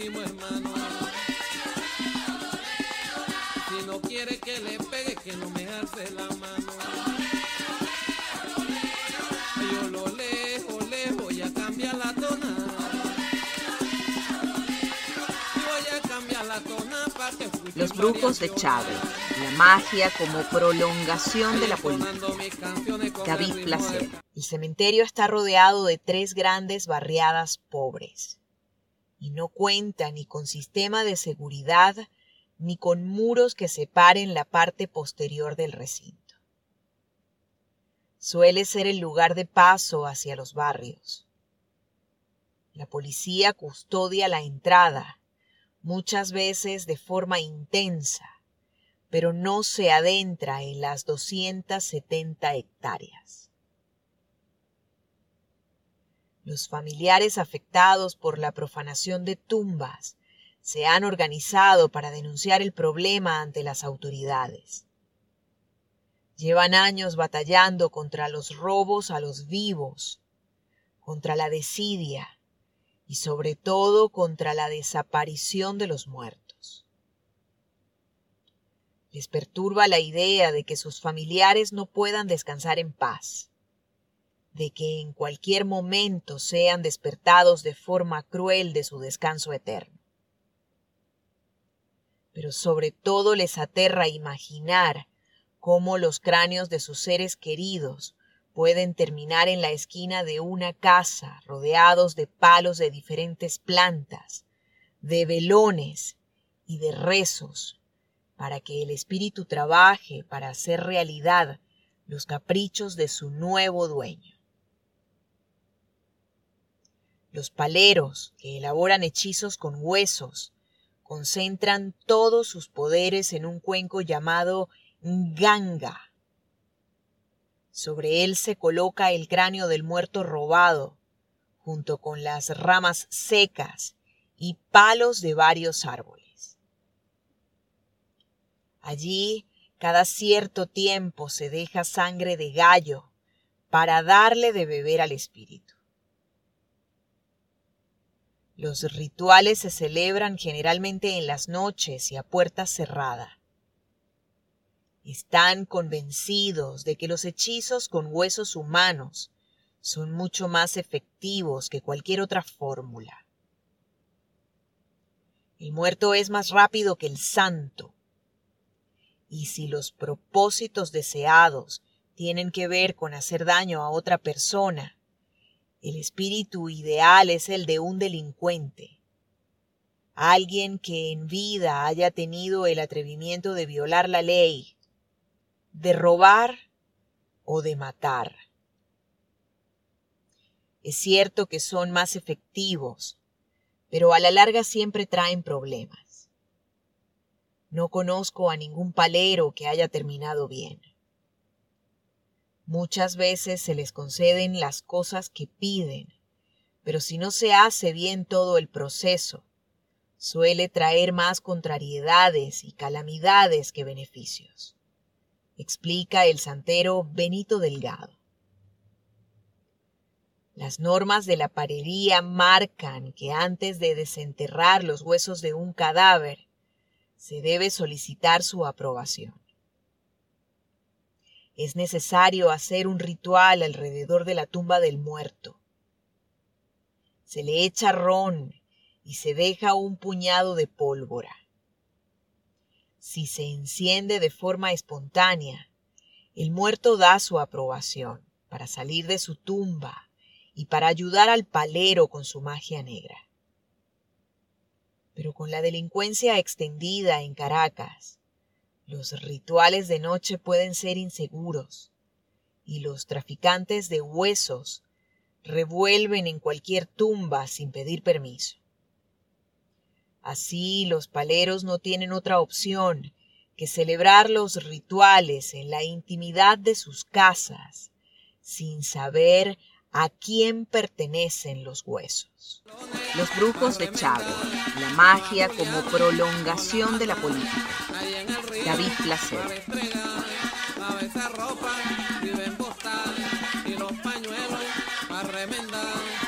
primo hermano. Si no quiere que le pegue, que no me alce la mano. Yo lo lejos, lejos, voy a cambiar la tona. Voy a cambiar la tona para que Los brujos de Chávez, la magia como prolongación de la política. David Placer. El cementerio está rodeado de tres grandes barriadas pobres y no cuenta ni con sistema de seguridad ni con muros que separen la parte posterior del recinto. Suele ser el lugar de paso hacia los barrios. La policía custodia la entrada, muchas veces de forma intensa, pero no se adentra en las 270 hectáreas. Los familiares afectados por la profanación de tumbas se han organizado para denunciar el problema ante las autoridades. Llevan años batallando contra los robos a los vivos, contra la desidia y sobre todo contra la desaparición de los muertos. Les perturba la idea de que sus familiares no puedan descansar en paz, de que en cualquier momento sean despertados de forma cruel de su descanso eterno pero sobre todo les aterra imaginar cómo los cráneos de sus seres queridos pueden terminar en la esquina de una casa rodeados de palos de diferentes plantas, de velones y de rezos, para que el espíritu trabaje para hacer realidad los caprichos de su nuevo dueño. Los paleros que elaboran hechizos con huesos, concentran todos sus poderes en un cuenco llamado Nganga. Sobre él se coloca el cráneo del muerto robado, junto con las ramas secas y palos de varios árboles. Allí, cada cierto tiempo se deja sangre de gallo para darle de beber al espíritu. Los rituales se celebran generalmente en las noches y a puerta cerrada. Están convencidos de que los hechizos con huesos humanos son mucho más efectivos que cualquier otra fórmula. El muerto es más rápido que el santo. Y si los propósitos deseados tienen que ver con hacer daño a otra persona, el espíritu ideal es el de un delincuente, alguien que en vida haya tenido el atrevimiento de violar la ley, de robar o de matar. Es cierto que son más efectivos, pero a la larga siempre traen problemas. No conozco a ningún palero que haya terminado bien. Muchas veces se les conceden las cosas que piden, pero si no se hace bien todo el proceso, suele traer más contrariedades y calamidades que beneficios, explica el santero Benito Delgado. Las normas de la parería marcan que antes de desenterrar los huesos de un cadáver, se debe solicitar su aprobación es necesario hacer un ritual alrededor de la tumba del muerto. Se le echa ron y se deja un puñado de pólvora. Si se enciende de forma espontánea, el muerto da su aprobación para salir de su tumba y para ayudar al palero con su magia negra. Pero con la delincuencia extendida en Caracas, los rituales de noche pueden ser inseguros y los traficantes de huesos revuelven en cualquier tumba sin pedir permiso. Así los paleros no tienen otra opción que celebrar los rituales en la intimidad de sus casas, sin saber a quién pertenecen los huesos. Los brujos de Chávez, la magia como prolongación de la política. David Placer. A ropa, viven postal y los pañuelos a remendar.